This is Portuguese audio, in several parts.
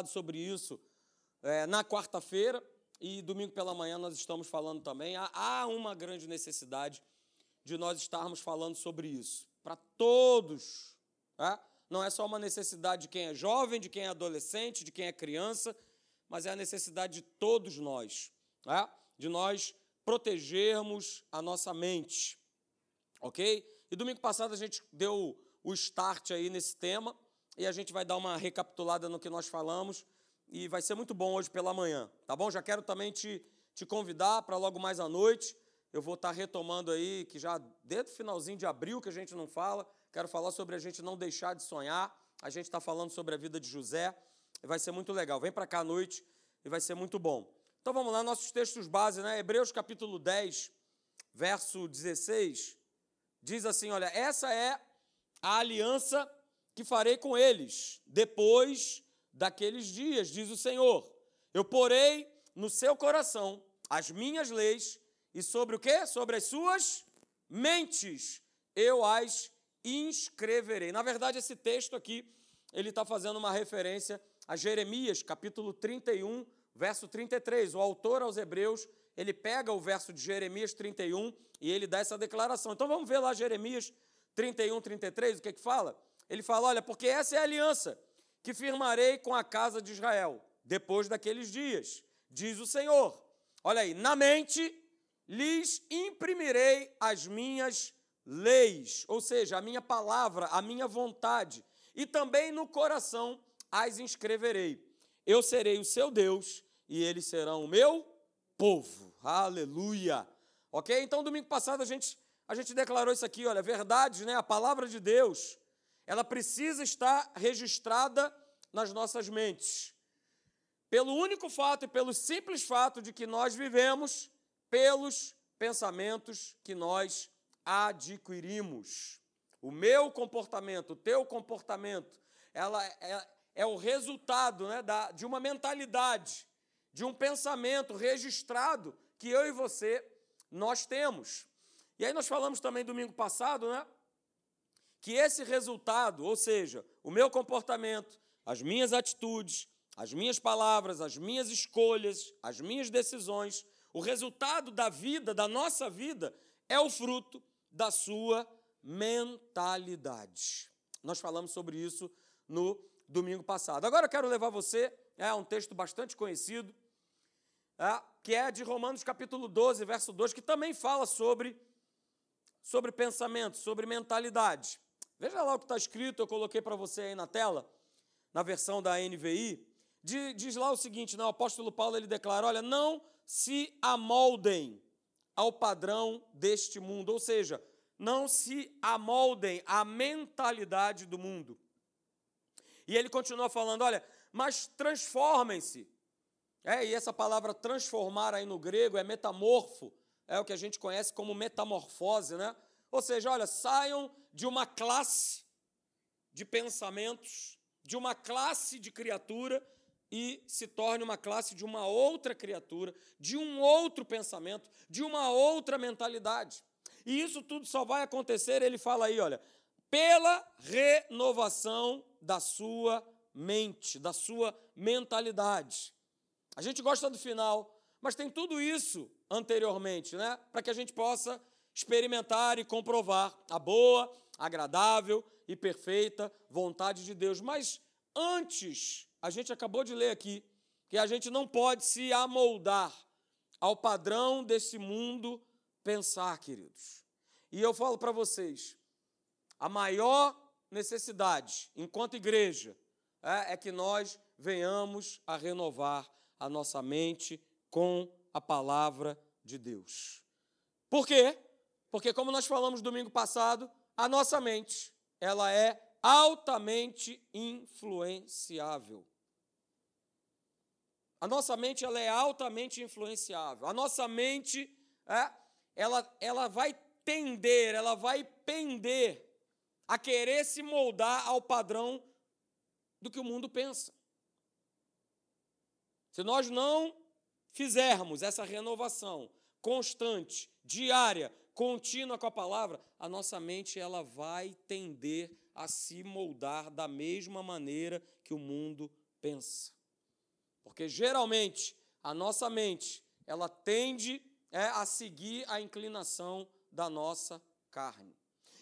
falado sobre isso é, na quarta-feira e domingo pela manhã nós estamos falando também. Há, há uma grande necessidade de nós estarmos falando sobre isso. Para todos. Tá? Não é só uma necessidade de quem é jovem, de quem é adolescente, de quem é criança, mas é a necessidade de todos nós. Tá? De nós protegermos a nossa mente. Ok? E domingo passado a gente deu o start aí nesse tema e a gente vai dar uma recapitulada no que nós falamos e vai ser muito bom hoje pela manhã, tá bom? Já quero também te, te convidar para logo mais à noite. Eu vou estar retomando aí, que já desde o finalzinho de abril que a gente não fala, quero falar sobre a gente não deixar de sonhar. A gente está falando sobre a vida de José e vai ser muito legal. Vem para cá à noite e vai ser muito bom. Então vamos lá, nossos textos base, né? Hebreus capítulo 10, verso 16, diz assim: olha, essa é a aliança que farei com eles depois daqueles dias, diz o Senhor. Eu porei no seu coração as minhas leis e sobre o quê? Sobre as suas mentes eu as inscreverei. Na verdade, esse texto aqui, ele está fazendo uma referência a Jeremias, capítulo 31, verso 33. O autor aos Hebreus, ele pega o verso de Jeremias 31 e ele dá essa declaração. Então vamos ver lá Jeremias 31, 33, o que é que fala? Ele fala: olha, porque essa é a aliança que firmarei com a casa de Israel depois daqueles dias, diz o Senhor. Olha aí, na mente lhes imprimirei as minhas leis, ou seja, a minha palavra, a minha vontade, e também no coração as inscreverei. Eu serei o seu Deus e eles serão o meu povo. Aleluia. Ok? Então, domingo passado a gente, a gente declarou isso aqui, olha, verdade, né? A palavra de Deus ela precisa estar registrada nas nossas mentes. Pelo único fato e pelo simples fato de que nós vivemos pelos pensamentos que nós adquirimos. O meu comportamento, o teu comportamento, ela é, é o resultado né, da, de uma mentalidade, de um pensamento registrado que eu e você nós temos. E aí nós falamos também domingo passado, né? Que esse resultado, ou seja, o meu comportamento, as minhas atitudes, as minhas palavras, as minhas escolhas, as minhas decisões, o resultado da vida, da nossa vida, é o fruto da sua mentalidade. Nós falamos sobre isso no domingo passado. Agora eu quero levar você é, a um texto bastante conhecido, é, que é de Romanos capítulo 12, verso 2, que também fala sobre, sobre pensamento, sobre mentalidade. Veja lá o que está escrito, eu coloquei para você aí na tela, na versão da NVI. Diz lá o seguinte: não, o apóstolo Paulo ele declara: olha, não se amoldem ao padrão deste mundo, ou seja, não se amoldem à mentalidade do mundo. E ele continua falando: olha, mas transformem-se. É, e essa palavra transformar aí no grego é metamorfo, é o que a gente conhece como metamorfose, né? Ou seja, olha, saiam de uma classe de pensamentos, de uma classe de criatura e se torne uma classe de uma outra criatura, de um outro pensamento, de uma outra mentalidade. E isso tudo só vai acontecer, ele fala aí, olha, pela renovação da sua mente, da sua mentalidade. A gente gosta do final, mas tem tudo isso anteriormente, né? Para que a gente possa experimentar e comprovar a boa, agradável e perfeita vontade de Deus. Mas antes, a gente acabou de ler aqui que a gente não pode se amoldar ao padrão desse mundo pensar, queridos. E eu falo para vocês, a maior necessidade, enquanto igreja, é, é que nós venhamos a renovar a nossa mente com a palavra de Deus. Por quê? Porque como nós falamos domingo passado, a nossa mente, ela é altamente influenciável. A nossa mente ela é altamente influenciável. A nossa mente, é, ela, ela vai tender, ela vai pender a querer se moldar ao padrão do que o mundo pensa. Se nós não fizermos essa renovação constante, diária, contínua com a palavra, a nossa mente ela vai tender a se moldar da mesma maneira que o mundo pensa. Porque geralmente a nossa mente, ela tende é, a seguir a inclinação da nossa carne.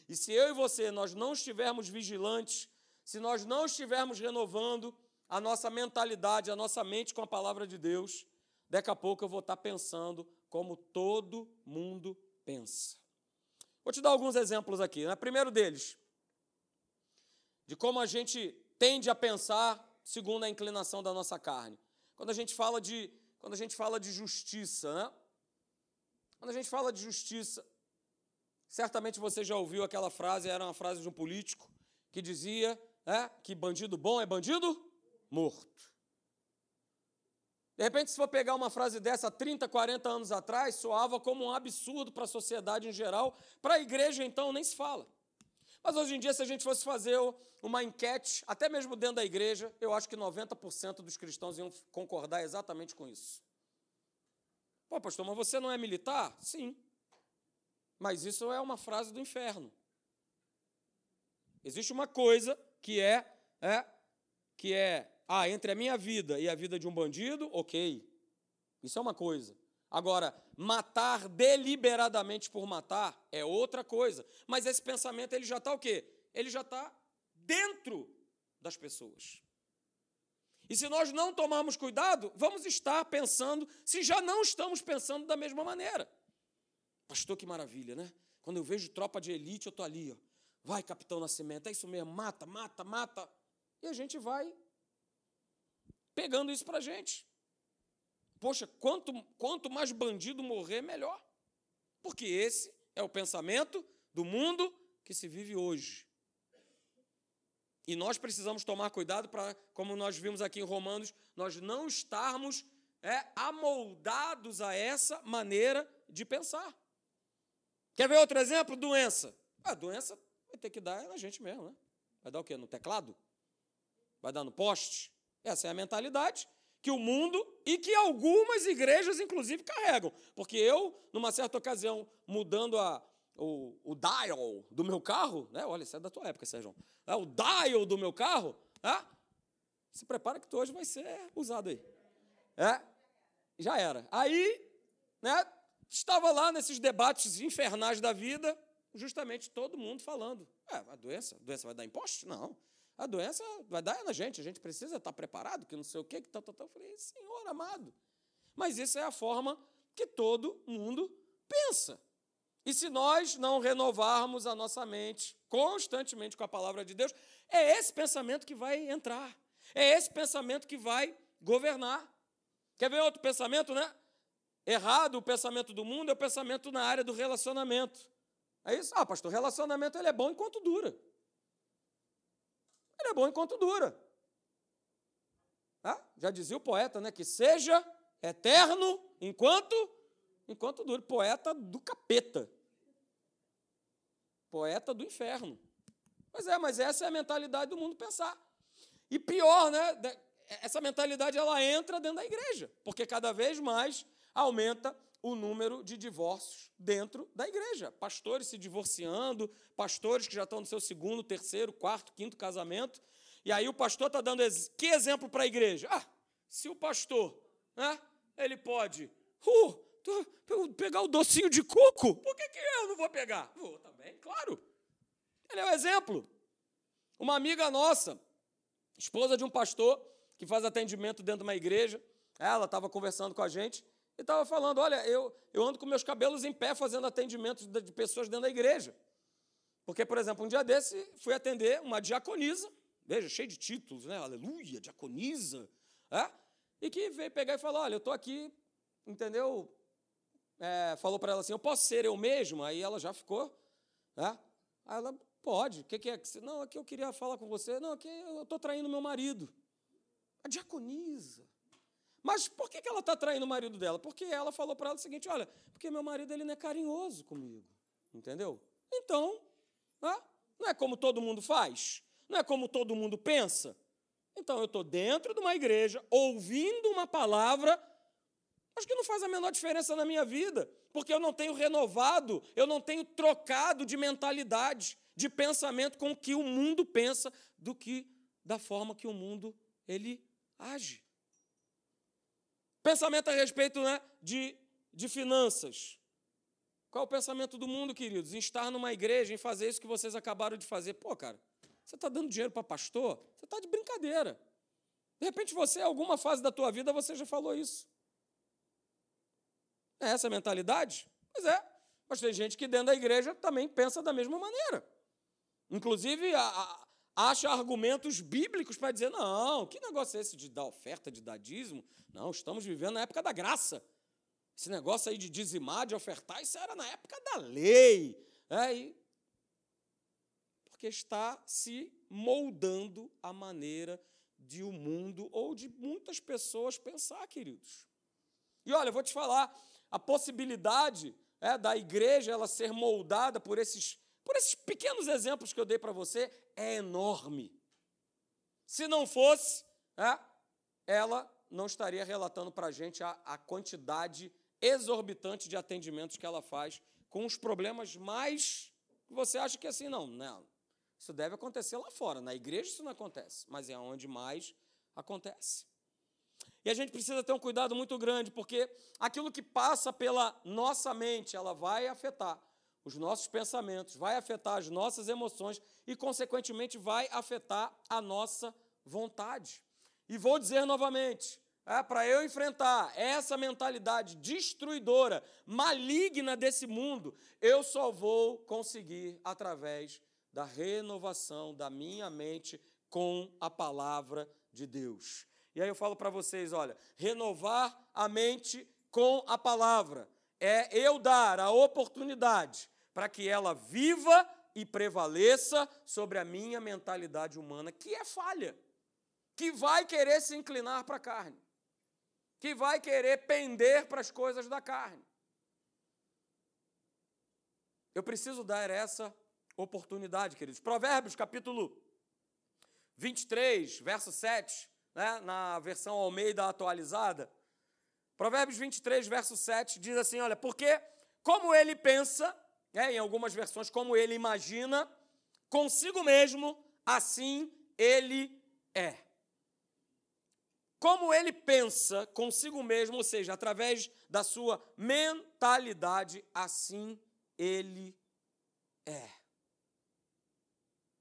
E se eu e você nós não estivermos vigilantes, se nós não estivermos renovando a nossa mentalidade, a nossa mente com a palavra de Deus, daqui a pouco eu vou estar pensando como todo mundo pensa. Vou te dar alguns exemplos aqui. Né? Primeiro deles, de como a gente tende a pensar segundo a inclinação da nossa carne. Quando a gente fala de, quando a gente fala de justiça, né? Quando a gente fala de justiça, certamente você já ouviu aquela frase, era uma frase de um político que dizia é, que bandido bom é bandido morto. De repente, se for pegar uma frase dessa 30, 40 anos atrás, soava como um absurdo para a sociedade em geral, para a igreja então nem se fala. Mas hoje em dia, se a gente fosse fazer uma enquete, até mesmo dentro da igreja, eu acho que 90% dos cristãos iam concordar exatamente com isso. Pô, pastor, mas você não é militar? Sim. Mas isso é uma frase do inferno. Existe uma coisa que é, é que é, ah, entre a minha vida e a vida de um bandido, ok. Isso é uma coisa. Agora, matar deliberadamente por matar é outra coisa. Mas esse pensamento ele já está o quê? Ele já está dentro das pessoas. E se nós não tomarmos cuidado, vamos estar pensando, se já não estamos pensando da mesma maneira. Pastor, que maravilha, né? Quando eu vejo tropa de elite, eu estou ali, ó. Vai, capitão Nascimento, é isso mesmo, mata, mata, mata. E a gente vai pegando isso para a gente. Poxa, quanto, quanto mais bandido morrer, melhor. Porque esse é o pensamento do mundo que se vive hoje. E nós precisamos tomar cuidado para, como nós vimos aqui em Romanos, nós não estarmos é, amoldados a essa maneira de pensar. Quer ver outro exemplo? Doença. A doença vai ter que dar na gente mesmo, né? Vai dar o quê? No teclado? Vai dar no poste? Essa é a mentalidade que o mundo e que algumas igrejas, inclusive, carregam. Porque eu, numa certa ocasião, mudando a, o, o dial do meu carro, né? olha, isso é da tua época, Sérgio. É, o dial do meu carro, né? se prepara que tu hoje vai ser usado aí. É, já era. Aí, né, estava lá nesses debates infernais da vida, justamente todo mundo falando. É, a doença, a doença vai dar imposto? Não. A doença vai dar na gente, a gente precisa estar preparado, que não sei o quê, que tal, tal, tal. Eu falei, Senhor amado. Mas isso é a forma que todo mundo pensa. E se nós não renovarmos a nossa mente constantemente com a palavra de Deus, é esse pensamento que vai entrar. É esse pensamento que vai governar. Quer ver outro pensamento, né? Errado, o pensamento do mundo é o pensamento na área do relacionamento. É isso? Ah, pastor, relacionamento ele é bom enquanto dura. Ele é bom enquanto dura. Ah, já dizia o poeta, né? Que seja eterno enquanto enquanto dura. Poeta do capeta. Poeta do inferno. Pois é, mas essa é a mentalidade do mundo pensar. E pior, né? Essa mentalidade ela entra dentro da igreja, porque cada vez mais aumenta o número de divórcios dentro da igreja. Pastores se divorciando, pastores que já estão no seu segundo, terceiro, quarto, quinto casamento. E aí o pastor está dando que exemplo para a igreja? Ah, se o pastor, né, ele pode uh, pegar o docinho de coco, por que, que eu não vou pegar? Vou também, claro. Ele é o um exemplo. Uma amiga nossa, esposa de um pastor, que faz atendimento dentro de uma igreja, ela estava conversando com a gente, e estava falando: olha, eu, eu ando com meus cabelos em pé fazendo atendimento de pessoas dentro da igreja. Porque, por exemplo, um dia desse fui atender uma diaconisa, veja, cheio de títulos, né? Aleluia, diaconisa. É? E que veio pegar e falar: olha, eu estou aqui, entendeu? É, falou para ela assim: eu posso ser eu mesma? Aí ela já ficou. É? Aí ela, pode. O que, que é? Não, aqui eu queria falar com você. Não, aqui eu estou traindo meu marido. A diaconisa. Mas por que ela está traindo o marido dela? Porque ela falou para ela o seguinte: olha, porque meu marido ele não é carinhoso comigo. Entendeu? Então, não é como todo mundo faz, não é como todo mundo pensa. Então eu estou dentro de uma igreja, ouvindo uma palavra, mas que não faz a menor diferença na minha vida, porque eu não tenho renovado, eu não tenho trocado de mentalidade, de pensamento com o que o mundo pensa, do que da forma que o mundo ele age. Pensamento a respeito né, de, de finanças. Qual é o pensamento do mundo, queridos? Em estar numa igreja, em fazer isso que vocês acabaram de fazer. Pô, cara, você está dando dinheiro para pastor? Você está de brincadeira. De repente você, em alguma fase da tua vida, você já falou isso. É essa a mentalidade? Pois é. Mas tem gente que dentro da igreja também pensa da mesma maneira. Inclusive, a, a, acha argumentos bíblicos para dizer: não, que negócio é esse de dar oferta, de dar dízimo? Não, estamos vivendo na época da graça. Esse negócio aí de dizimar, de ofertar, isso era na época da lei. É. Porque está se moldando a maneira de o mundo ou de muitas pessoas pensar, queridos. E olha, eu vou te falar, a possibilidade é, da igreja ela ser moldada por esses, por esses pequenos exemplos que eu dei para você é enorme. Se não fosse, é, ela não estaria relatando para a gente a quantidade exorbitante de atendimentos que ela faz com os problemas mais você acha que é assim, não, não. Isso deve acontecer lá fora. Na igreja isso não acontece, mas é onde mais acontece. E a gente precisa ter um cuidado muito grande, porque aquilo que passa pela nossa mente, ela vai afetar os nossos pensamentos, vai afetar as nossas emoções e, consequentemente, vai afetar a nossa vontade. E vou dizer novamente: é, para eu enfrentar essa mentalidade destruidora, maligna desse mundo, eu só vou conseguir através da renovação da minha mente com a palavra de Deus. E aí eu falo para vocês, olha, renovar a mente com a palavra é eu dar a oportunidade para que ela viva e prevaleça sobre a minha mentalidade humana, que é falha, que vai querer se inclinar para a carne que vai querer pender para as coisas da carne. Eu preciso dar essa oportunidade, queridos. Provérbios, capítulo 23, verso 7, né, na versão Almeida atualizada. Provérbios 23, verso 7 diz assim: Olha, porque como ele pensa, né, em algumas versões, como ele imagina, consigo mesmo, assim ele é. Como ele pensa consigo mesmo, ou seja, através da sua mentalidade, assim ele é.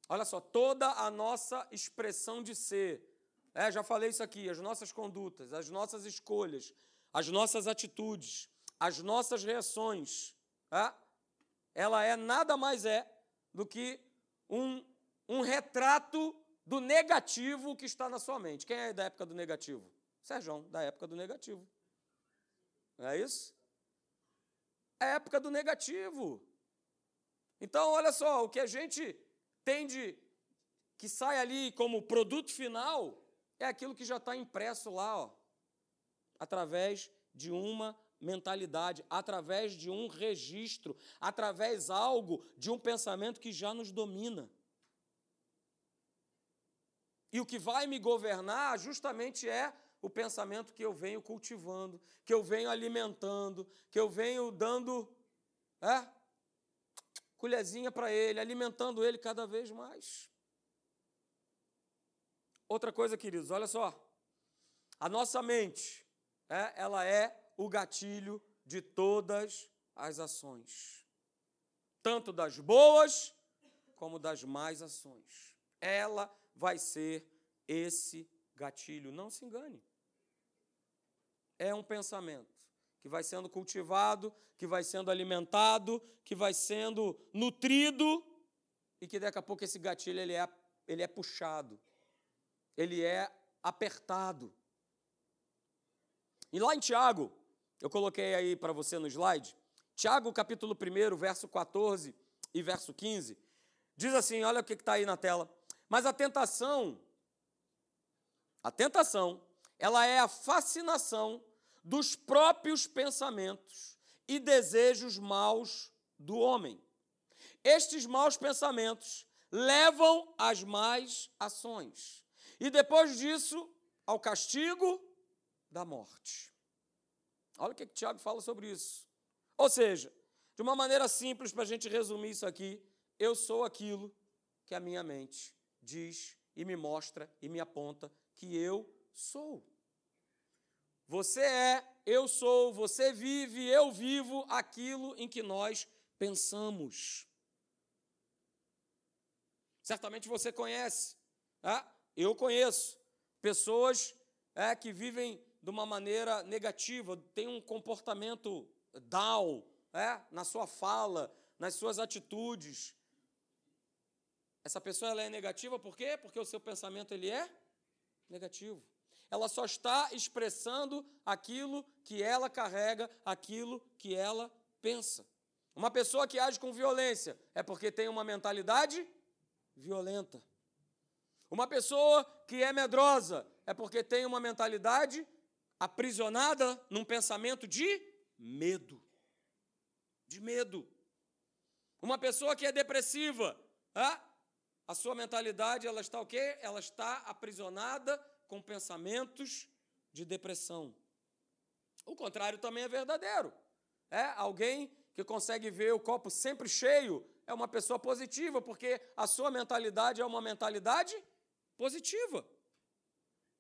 Olha só, toda a nossa expressão de ser, é, já falei isso aqui, as nossas condutas, as nossas escolhas, as nossas atitudes, as nossas reações, é, ela é nada mais é do que um, um retrato do negativo que está na sua mente. Quem é da época do negativo? Sérgio, da época do negativo. Não é isso? É a época do negativo. Então, olha só, o que a gente tem de que sai ali como produto final é aquilo que já está impresso lá, ó, através de uma mentalidade, através de um registro, através algo de um pensamento que já nos domina. E o que vai me governar justamente é o pensamento que eu venho cultivando, que eu venho alimentando, que eu venho dando é, colherzinha para ele, alimentando ele cada vez mais. Outra coisa, queridos, olha só. A nossa mente, é, ela é o gatilho de todas as ações, tanto das boas como das más ações. Ela vai ser esse gatilho. Não se engane. É um pensamento que vai sendo cultivado, que vai sendo alimentado, que vai sendo nutrido e que daqui a pouco esse gatilho ele é, ele é puxado, ele é apertado. E lá em Tiago, eu coloquei aí para você no slide, Tiago capítulo 1, verso 14 e verso 15, diz assim: olha o que está aí na tela. Mas a tentação, a tentação, ela é a fascinação dos próprios pensamentos e desejos maus do homem. Estes maus pensamentos levam às más ações e depois disso ao castigo da morte. Olha o que, que Tiago fala sobre isso. Ou seja, de uma maneira simples para a gente resumir isso aqui, eu sou aquilo que a minha mente diz e me mostra e me aponta que eu sou. você é, eu sou, você vive, eu vivo aquilo em que nós pensamos. Certamente você conhece, é? eu conheço pessoas é, que vivem de uma maneira negativa, têm um comportamento down é, na sua fala, nas suas atitudes. Essa pessoa ela é negativa por quê? Porque o seu pensamento ele é negativo. Ela só está expressando aquilo que ela carrega, aquilo que ela pensa. Uma pessoa que age com violência é porque tem uma mentalidade violenta. Uma pessoa que é medrosa é porque tem uma mentalidade aprisionada num pensamento de medo. De medo. Uma pessoa que é depressiva, a sua mentalidade ela está o quê? Ela está aprisionada com pensamentos de depressão. O contrário também é verdadeiro. É alguém que consegue ver o copo sempre cheio é uma pessoa positiva, porque a sua mentalidade é uma mentalidade positiva.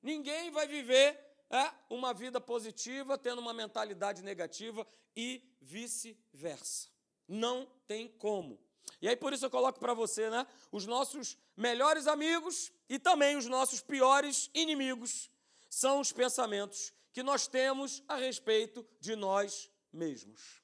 Ninguém vai viver é, uma vida positiva tendo uma mentalidade negativa e vice-versa. Não tem como. E aí por isso eu coloco para você, né, os nossos melhores amigos e também os nossos piores inimigos são os pensamentos que nós temos a respeito de nós mesmos.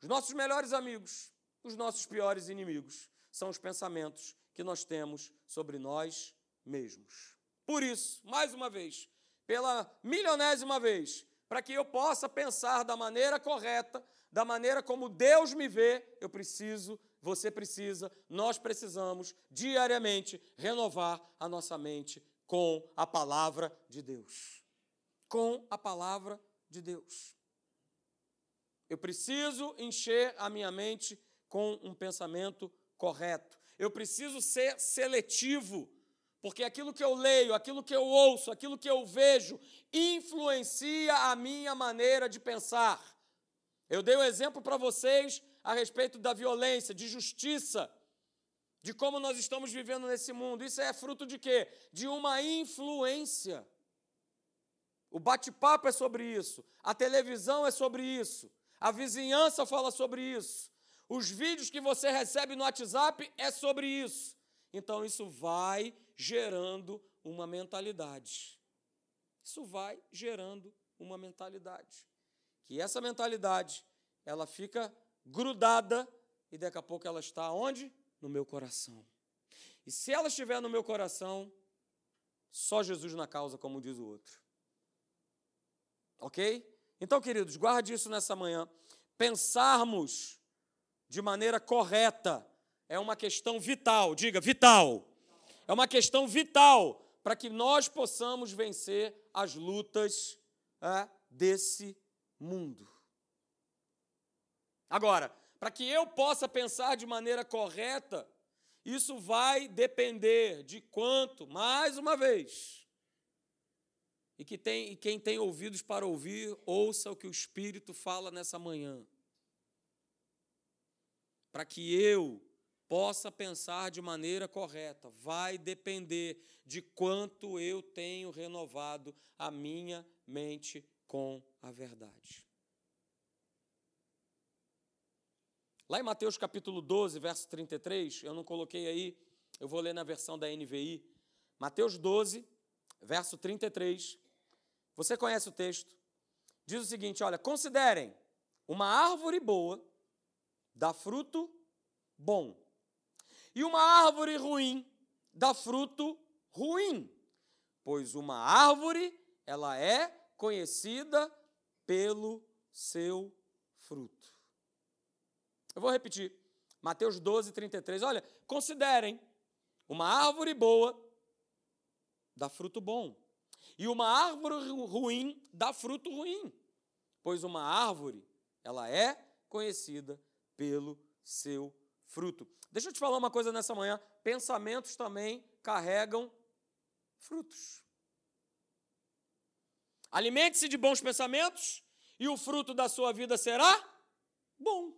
Os nossos melhores amigos, os nossos piores inimigos, são os pensamentos que nós temos sobre nós mesmos. Por isso, mais uma vez, pela milionésima vez, para que eu possa pensar da maneira correta, da maneira como Deus me vê, eu preciso, você precisa, nós precisamos diariamente renovar a nossa mente com a palavra de Deus. Com a palavra de Deus. Eu preciso encher a minha mente com um pensamento correto. Eu preciso ser seletivo, porque aquilo que eu leio, aquilo que eu ouço, aquilo que eu vejo, influencia a minha maneira de pensar. Eu dei um exemplo para vocês a respeito da violência, de justiça, de como nós estamos vivendo nesse mundo. Isso é fruto de quê? De uma influência. O bate-papo é sobre isso, a televisão é sobre isso, a vizinhança fala sobre isso. Os vídeos que você recebe no WhatsApp é sobre isso. Então isso vai gerando uma mentalidade. Isso vai gerando uma mentalidade. Que essa mentalidade, ela fica grudada e daqui a pouco ela está onde? No meu coração. E se ela estiver no meu coração, só Jesus na causa, como diz o outro. OK? Então, queridos, guarde isso nessa manhã. Pensarmos de maneira correta é uma questão vital, diga vital. É uma questão vital para que nós possamos vencer as lutas é, desse mundo. Agora, para que eu possa pensar de maneira correta, isso vai depender de quanto, mais uma vez, e, que tem, e quem tem ouvidos para ouvir, ouça o que o Espírito fala nessa manhã. Para que eu possa pensar de maneira correta, vai depender de quanto eu tenho renovado a minha mente com a verdade. Lá em Mateus capítulo 12, verso 33, eu não coloquei aí, eu vou ler na versão da NVI. Mateus 12, verso 33, você conhece o texto? Diz o seguinte: olha, considerem uma árvore boa dá fruto bom, e uma árvore ruim dá fruto ruim, pois uma árvore ela é conhecida pelo seu fruto. Eu vou repetir. Mateus 12, 33. Olha, considerem uma árvore boa dá fruto bom, e uma árvore ruim dá fruto ruim, pois uma árvore, ela é conhecida pelo seu fruto. Deixa eu te falar uma coisa nessa manhã: pensamentos também carregam frutos. Alimente-se de bons pensamentos e o fruto da sua vida será bom.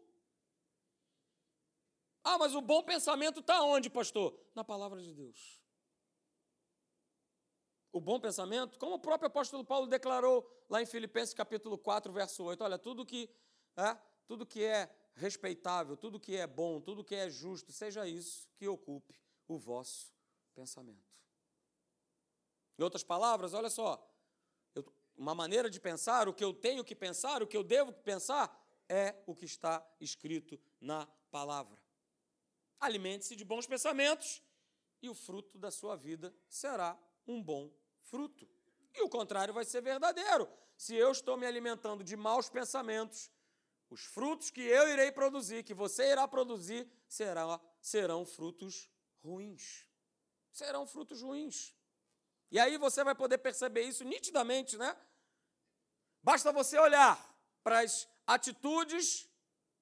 Ah, mas o bom pensamento está onde, pastor? Na palavra de Deus. O o bom pensamento, como o próprio apóstolo Paulo declarou lá em Filipenses capítulo 4, verso 8. Olha, tudo que é, tudo que é respeitável, tudo que é bom, tudo que é justo, seja isso que ocupe o vosso pensamento. Em outras palavras, olha só, eu, uma maneira de pensar, o que eu tenho que pensar, o que eu devo pensar, é o que está escrito na palavra. Alimente-se de bons pensamentos e o fruto da sua vida será um bom fruto. E o contrário vai ser verdadeiro. Se eu estou me alimentando de maus pensamentos, os frutos que eu irei produzir, que você irá produzir, será, serão frutos ruins. Serão frutos ruins. E aí você vai poder perceber isso nitidamente, né? Basta você olhar para as atitudes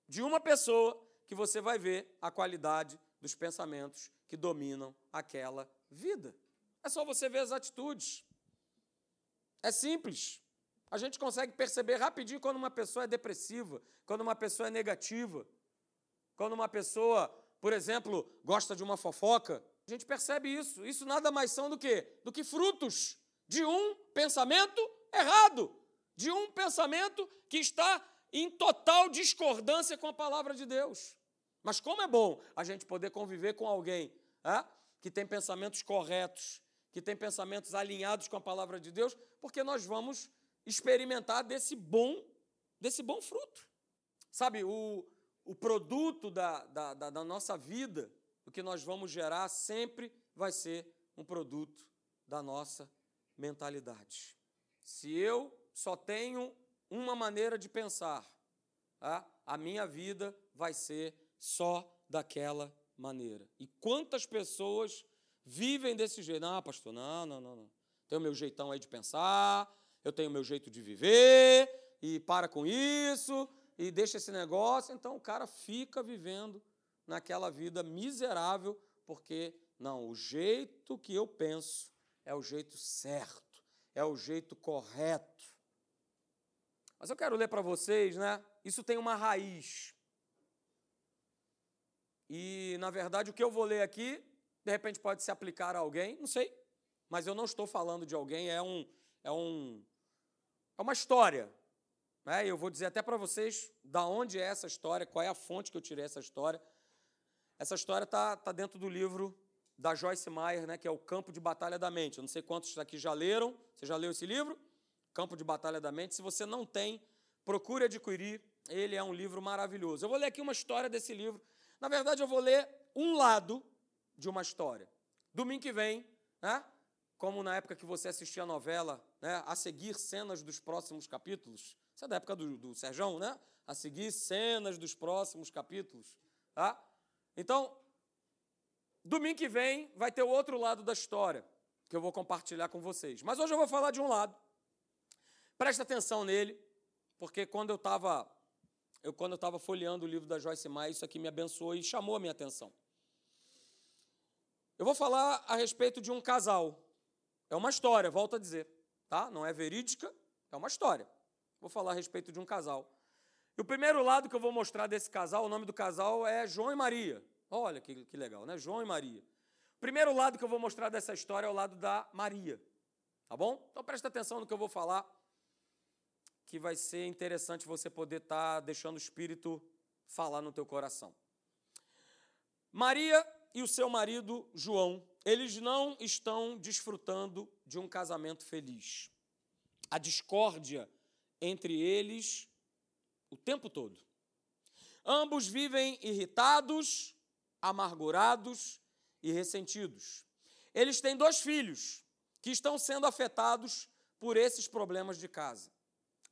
de uma pessoa que você vai ver a qualidade dos pensamentos que dominam aquela vida. É só você ver as atitudes. É simples. A gente consegue perceber rapidinho quando uma pessoa é depressiva, quando uma pessoa é negativa, quando uma pessoa, por exemplo, gosta de uma fofoca. A gente percebe isso. Isso nada mais são do que do que frutos de um pensamento errado, de um pensamento que está em total discordância com a palavra de Deus. Mas como é bom a gente poder conviver com alguém que tem pensamentos corretos, que tem pensamentos alinhados com a palavra de Deus, porque nós vamos experimentar desse bom, desse bom fruto. Sabe, o, o produto da, da, da, nossa vida, o que nós vamos gerar sempre vai ser um produto da nossa mentalidade. Se eu só tenho uma maneira de pensar, tá? a minha vida vai ser só daquela maneira. E quantas pessoas vivem desse jeito? Não, pastor, não, não, não, não. Tem o meu jeitão aí de pensar, eu tenho meu jeito de viver, e para com isso, e deixa esse negócio. Então o cara fica vivendo naquela vida miserável, porque, não, o jeito que eu penso é o jeito certo, é o jeito correto. Mas eu quero ler para vocês, né? Isso tem uma raiz. E, na verdade, o que eu vou ler aqui, de repente pode se aplicar a alguém, não sei, mas eu não estou falando de alguém, é um, é um, é uma história. Né? Eu vou dizer até para vocês da onde é essa história, qual é a fonte que eu tirei essa história. Essa história está tá dentro do livro da Joyce Meyer, né, que é o Campo de Batalha da Mente. Eu não sei quantos aqui já leram. Você já leu esse livro? Campo de Batalha da Mente. Se você não tem, procure adquirir. Ele é um livro maravilhoso. Eu vou ler aqui uma história desse livro. Na verdade, eu vou ler um lado de uma história. Domingo que vem, né, como na época que você assistia a novela, né, a seguir cenas dos próximos capítulos. Isso é da época do, do Serjão, né? A seguir cenas dos próximos capítulos. Tá? Então, domingo que vem vai ter o outro lado da história que eu vou compartilhar com vocês. Mas hoje eu vou falar de um lado. Presta atenção nele, porque quando eu estava eu quando eu folheando o livro da Joyce Meyer, isso aqui me abençoou e chamou a minha atenção. Eu vou falar a respeito de um casal é uma história, volto a dizer, tá? Não é verídica, é uma história. Vou falar a respeito de um casal. E o primeiro lado que eu vou mostrar desse casal, o nome do casal é João e Maria. Olha que, que legal, né? João e Maria. O primeiro lado que eu vou mostrar dessa história é o lado da Maria. Tá bom? Então presta atenção no que eu vou falar, que vai ser interessante você poder estar tá deixando o Espírito falar no teu coração. Maria e o seu marido João eles não estão desfrutando de um casamento feliz. A discórdia entre eles o tempo todo. Ambos vivem irritados, amargurados e ressentidos. Eles têm dois filhos que estão sendo afetados por esses problemas de casa.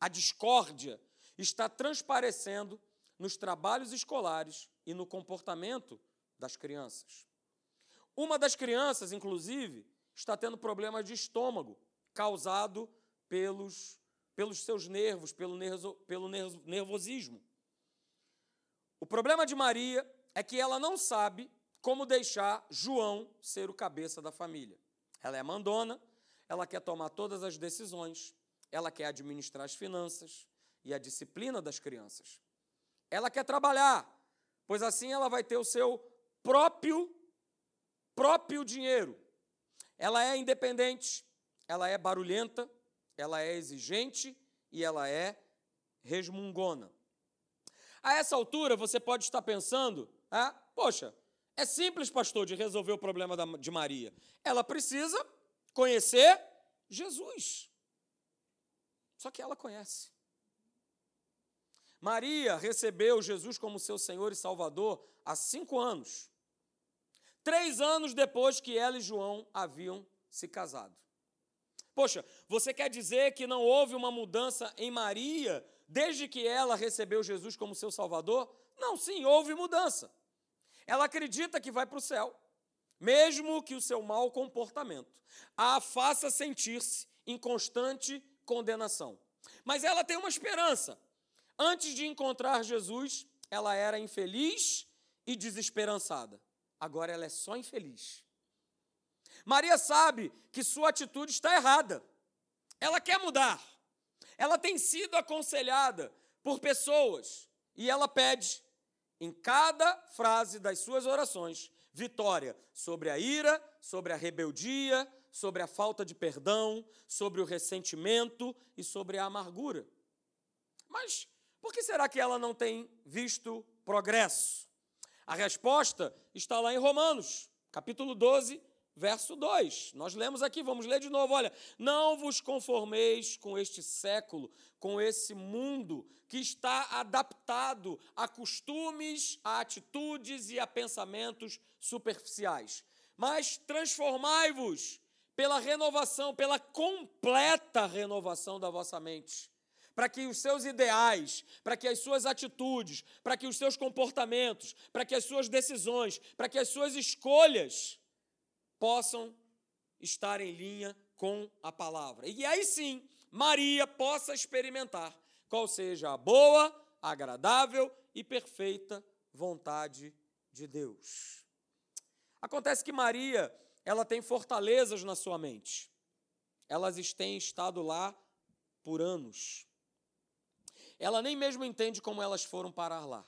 A discórdia está transparecendo nos trabalhos escolares e no comportamento das crianças. Uma das crianças, inclusive, está tendo problemas de estômago causado pelos, pelos seus nervos, pelo, pelo nervosismo. O problema de Maria é que ela não sabe como deixar João ser o cabeça da família. Ela é mandona, ela quer tomar todas as decisões, ela quer administrar as finanças e a disciplina das crianças. Ela quer trabalhar, pois assim ela vai ter o seu próprio próprio dinheiro. Ela é independente, ela é barulhenta, ela é exigente e ela é resmungona. A essa altura, você pode estar pensando, ah, poxa, é simples, pastor, de resolver o problema de Maria. Ela precisa conhecer Jesus. Só que ela conhece. Maria recebeu Jesus como seu Senhor e Salvador há cinco anos. Três anos depois que ela e João haviam se casado. Poxa, você quer dizer que não houve uma mudança em Maria desde que ela recebeu Jesus como seu Salvador? Não, sim, houve mudança. Ela acredita que vai para o céu, mesmo que o seu mau comportamento a faça sentir-se em constante condenação. Mas ela tem uma esperança. Antes de encontrar Jesus, ela era infeliz e desesperançada. Agora ela é só infeliz. Maria sabe que sua atitude está errada. Ela quer mudar. Ela tem sido aconselhada por pessoas e ela pede em cada frase das suas orações vitória sobre a ira, sobre a rebeldia, sobre a falta de perdão, sobre o ressentimento e sobre a amargura. Mas por que será que ela não tem visto progresso? A resposta está lá em Romanos, capítulo 12, verso 2. Nós lemos aqui, vamos ler de novo. Olha, não vos conformeis com este século, com esse mundo que está adaptado a costumes, a atitudes e a pensamentos superficiais, mas transformai-vos pela renovação, pela completa renovação da vossa mente para que os seus ideais, para que as suas atitudes, para que os seus comportamentos, para que as suas decisões, para que as suas escolhas possam estar em linha com a palavra. E aí sim, Maria possa experimentar qual seja a boa, agradável e perfeita vontade de Deus. Acontece que Maria, ela tem fortalezas na sua mente. Elas têm estado lá por anos. Ela nem mesmo entende como elas foram parar lá.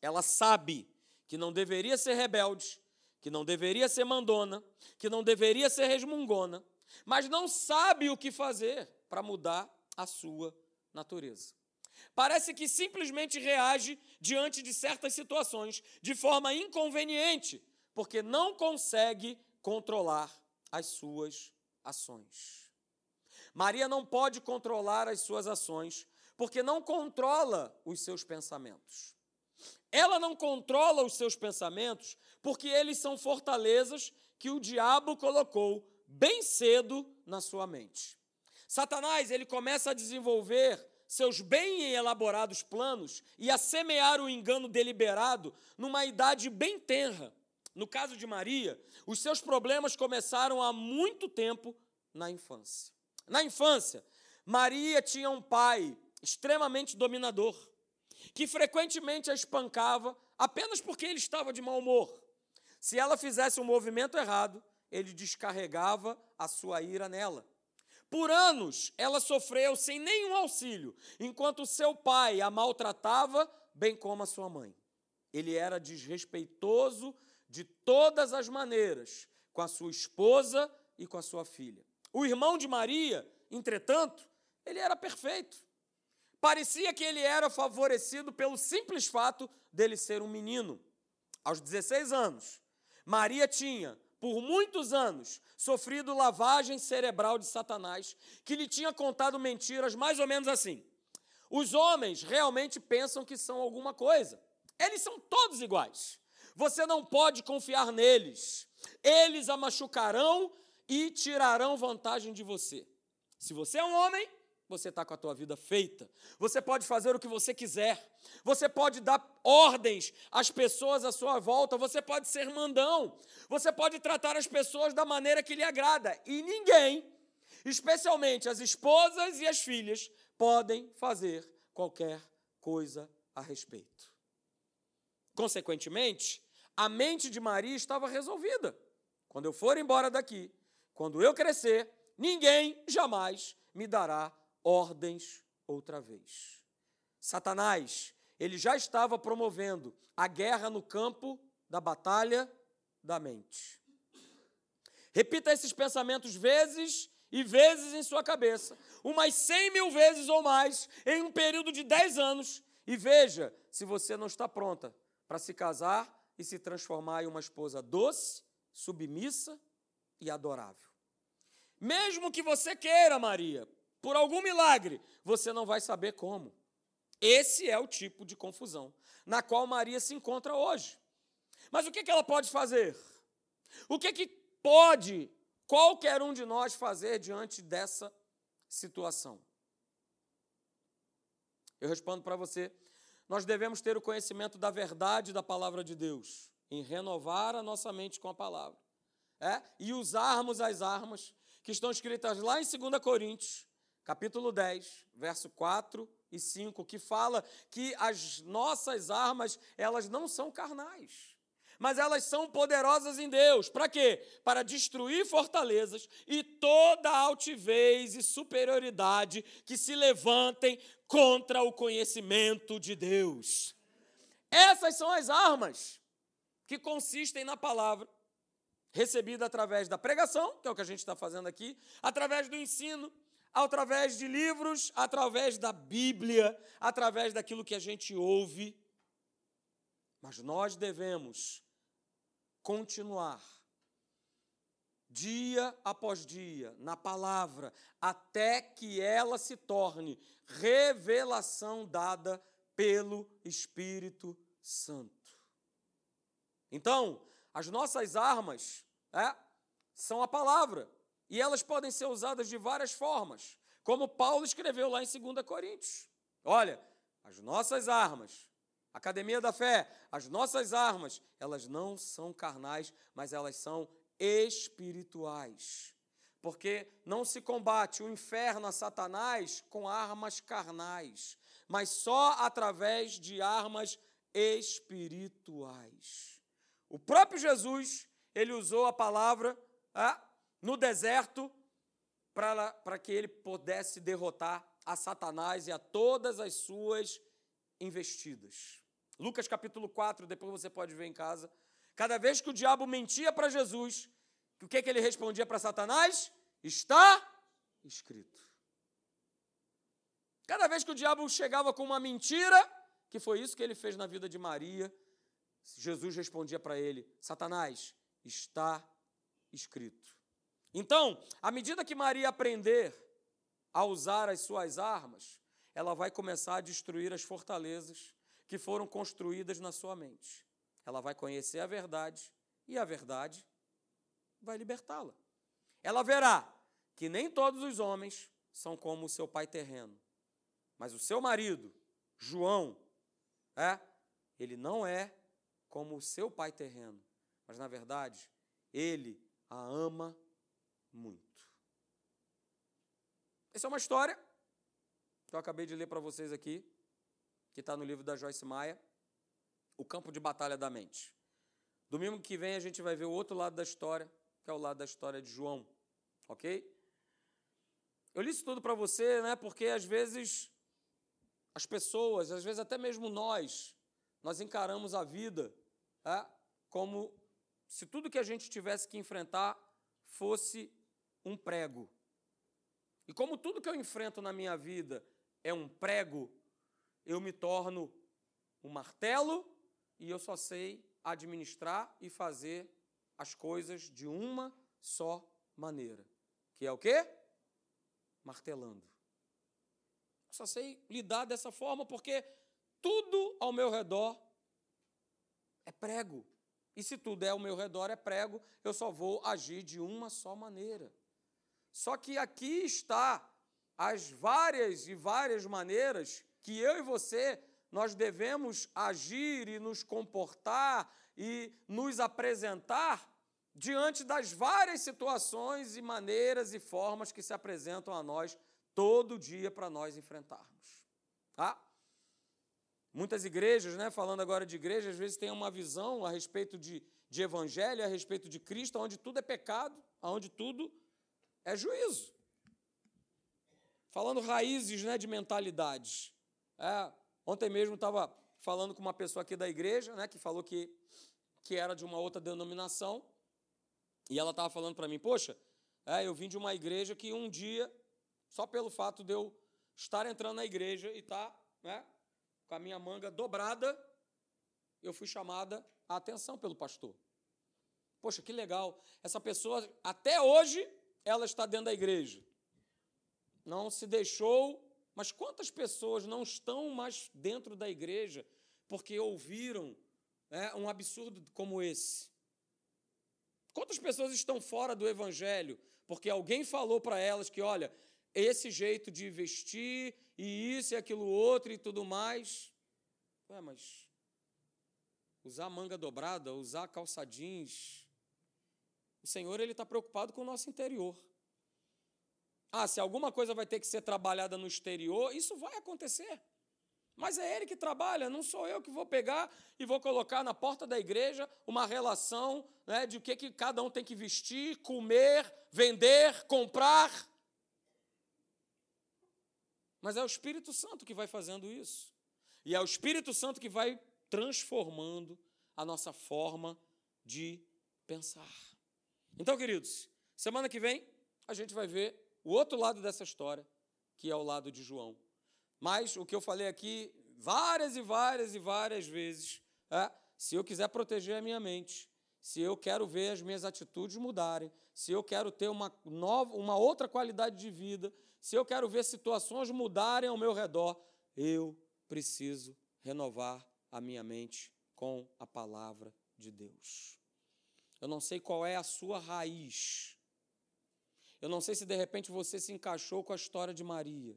Ela sabe que não deveria ser rebelde, que não deveria ser mandona, que não deveria ser resmungona, mas não sabe o que fazer para mudar a sua natureza. Parece que simplesmente reage diante de certas situações de forma inconveniente, porque não consegue controlar as suas ações. Maria não pode controlar as suas ações porque não controla os seus pensamentos. Ela não controla os seus pensamentos porque eles são fortalezas que o diabo colocou bem cedo na sua mente. Satanás, ele começa a desenvolver seus bem elaborados planos e a semear o engano deliberado numa idade bem tenra. No caso de Maria, os seus problemas começaram há muito tempo na infância. Na infância, Maria tinha um pai extremamente dominador, que frequentemente a espancava apenas porque ele estava de mau humor. Se ela fizesse um movimento errado, ele descarregava a sua ira nela. Por anos, ela sofreu sem nenhum auxílio, enquanto seu pai a maltratava, bem como a sua mãe. Ele era desrespeitoso de todas as maneiras com a sua esposa e com a sua filha. O irmão de Maria, entretanto, ele era perfeito. Parecia que ele era favorecido pelo simples fato dele ser um menino. Aos 16 anos, Maria tinha, por muitos anos, sofrido lavagem cerebral de Satanás, que lhe tinha contado mentiras mais ou menos assim. Os homens realmente pensam que são alguma coisa. Eles são todos iguais. Você não pode confiar neles. Eles a machucarão e tirarão vantagem de você. Se você é um homem, você está com a tua vida feita. Você pode fazer o que você quiser. Você pode dar ordens às pessoas à sua volta. Você pode ser mandão. Você pode tratar as pessoas da maneira que lhe agrada. E ninguém, especialmente as esposas e as filhas, podem fazer qualquer coisa a respeito. Consequentemente, a mente de Maria estava resolvida. Quando eu for embora daqui, quando eu crescer, ninguém jamais me dará ordens outra vez. Satanás, ele já estava promovendo a guerra no campo da batalha da mente. Repita esses pensamentos vezes e vezes em sua cabeça, umas cem mil vezes ou mais, em um período de dez anos, e veja se você não está pronta para se casar e se transformar em uma esposa doce, submissa e adorável. Mesmo que você queira, Maria, por algum milagre, você não vai saber como. Esse é o tipo de confusão na qual Maria se encontra hoje. Mas o que ela pode fazer? O que, que pode qualquer um de nós fazer diante dessa situação? Eu respondo para você: nós devemos ter o conhecimento da verdade da palavra de Deus, em renovar a nossa mente com a palavra, é? e usarmos as armas que estão escritas lá em 2 Coríntios, capítulo 10, verso 4 e 5, que fala que as nossas armas, elas não são carnais mas elas são poderosas em Deus. Para quê? Para destruir fortalezas e toda altivez e superioridade que se levantem contra o conhecimento de Deus. Essas são as armas que consistem na palavra recebida através da pregação, que é o que a gente está fazendo aqui, através do ensino, através de livros, através da Bíblia, através daquilo que a gente ouve. Mas nós devemos continuar dia após dia na palavra, até que ela se torne revelação dada pelo Espírito Santo. Então, as nossas armas é, são a palavra, e elas podem ser usadas de várias formas, como Paulo escreveu lá em 2 Coríntios. Olha, as nossas armas Academia da Fé, as nossas armas, elas não são carnais, mas elas são espirituais. Porque não se combate o inferno a Satanás com armas carnais, mas só através de armas espirituais. O próprio Jesus, ele usou a palavra ah, no deserto para que ele pudesse derrotar a Satanás e a todas as suas investidas. Lucas capítulo 4, depois você pode ver em casa. Cada vez que o diabo mentia para Jesus, o que, que ele respondia para Satanás? Está escrito. Cada vez que o diabo chegava com uma mentira, que foi isso que ele fez na vida de Maria, Jesus respondia para ele: Satanás, está escrito. Então, à medida que Maria aprender a usar as suas armas, ela vai começar a destruir as fortalezas que foram construídas na sua mente. Ela vai conhecer a verdade e a verdade vai libertá-la. Ela verá que nem todos os homens são como o seu pai terreno, mas o seu marido, João, é, ele não é como o seu pai terreno, mas na verdade, ele a ama muito. Essa é uma história que eu acabei de ler para vocês aqui que está no livro da Joyce Maia, O Campo de Batalha da Mente. Domingo que vem a gente vai ver o outro lado da história, que é o lado da história de João, ok? Eu li isso tudo para você, né? Porque às vezes as pessoas, às vezes até mesmo nós, nós encaramos a vida é, como se tudo que a gente tivesse que enfrentar fosse um prego. E como tudo que eu enfrento na minha vida é um prego, eu me torno um martelo e eu só sei administrar e fazer as coisas de uma só maneira. Que é o quê? Martelando. Eu só sei lidar dessa forma porque tudo ao meu redor é prego. E se tudo é ao meu redor é prego, eu só vou agir de uma só maneira. Só que aqui está as várias e várias maneiras que eu e você nós devemos agir e nos comportar e nos apresentar diante das várias situações e maneiras e formas que se apresentam a nós todo dia para nós enfrentarmos. Tá? Muitas igrejas, né, falando agora de igreja, às vezes têm uma visão a respeito de, de evangelho, a respeito de Cristo, onde tudo é pecado, onde tudo é juízo. Falando raízes né, de mentalidades. É, ontem mesmo estava falando com uma pessoa aqui da igreja, né, que falou que, que era de uma outra denominação, e ela estava falando para mim, poxa, É, eu vim de uma igreja que um dia, só pelo fato de eu estar entrando na igreja e estar tá, né, com a minha manga dobrada, eu fui chamada a atenção pelo pastor. Poxa, que legal. Essa pessoa, até hoje, ela está dentro da igreja. Não se deixou, mas quantas pessoas não estão mais dentro da igreja porque ouviram né, um absurdo como esse? Quantas pessoas estão fora do evangelho porque alguém falou para elas que, olha, esse jeito de vestir e isso e aquilo outro e tudo mais. Ué, mas usar manga dobrada, usar calça jeans. O Senhor ele está preocupado com o nosso interior. Ah, se alguma coisa vai ter que ser trabalhada no exterior, isso vai acontecer. Mas é Ele que trabalha, não sou eu que vou pegar e vou colocar na porta da igreja uma relação né, de o que, que cada um tem que vestir, comer, vender, comprar. Mas é o Espírito Santo que vai fazendo isso. E é o Espírito Santo que vai transformando a nossa forma de pensar. Então, queridos, semana que vem a gente vai ver o outro lado dessa história, que é o lado de João. Mas o que eu falei aqui várias e várias e várias vezes, é, se eu quiser proteger a minha mente, se eu quero ver as minhas atitudes mudarem, se eu quero ter uma nova, uma outra qualidade de vida, se eu quero ver situações mudarem ao meu redor, eu preciso renovar a minha mente com a palavra de Deus. Eu não sei qual é a sua raiz. Eu não sei se de repente você se encaixou com a história de Maria.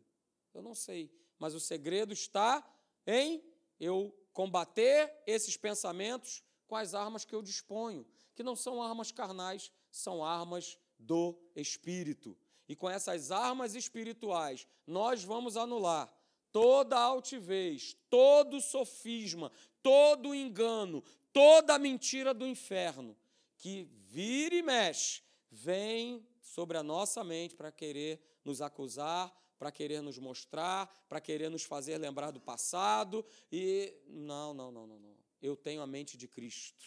Eu não sei. Mas o segredo está em eu combater esses pensamentos com as armas que eu disponho, que não são armas carnais, são armas do Espírito. E com essas armas espirituais, nós vamos anular toda altivez, todo sofisma, todo engano, toda mentira do inferno que vira e mexe, vem sobre a nossa mente para querer nos acusar, para querer nos mostrar, para querer nos fazer lembrar do passado e não, não, não, não, não. Eu tenho a mente de Cristo.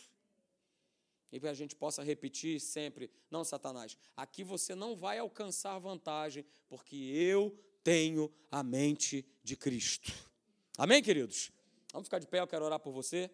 E que a gente possa repetir sempre, não, Satanás, aqui você não vai alcançar vantagem, porque eu tenho a mente de Cristo. Amém, queridos? Vamos ficar de pé, eu quero orar por você.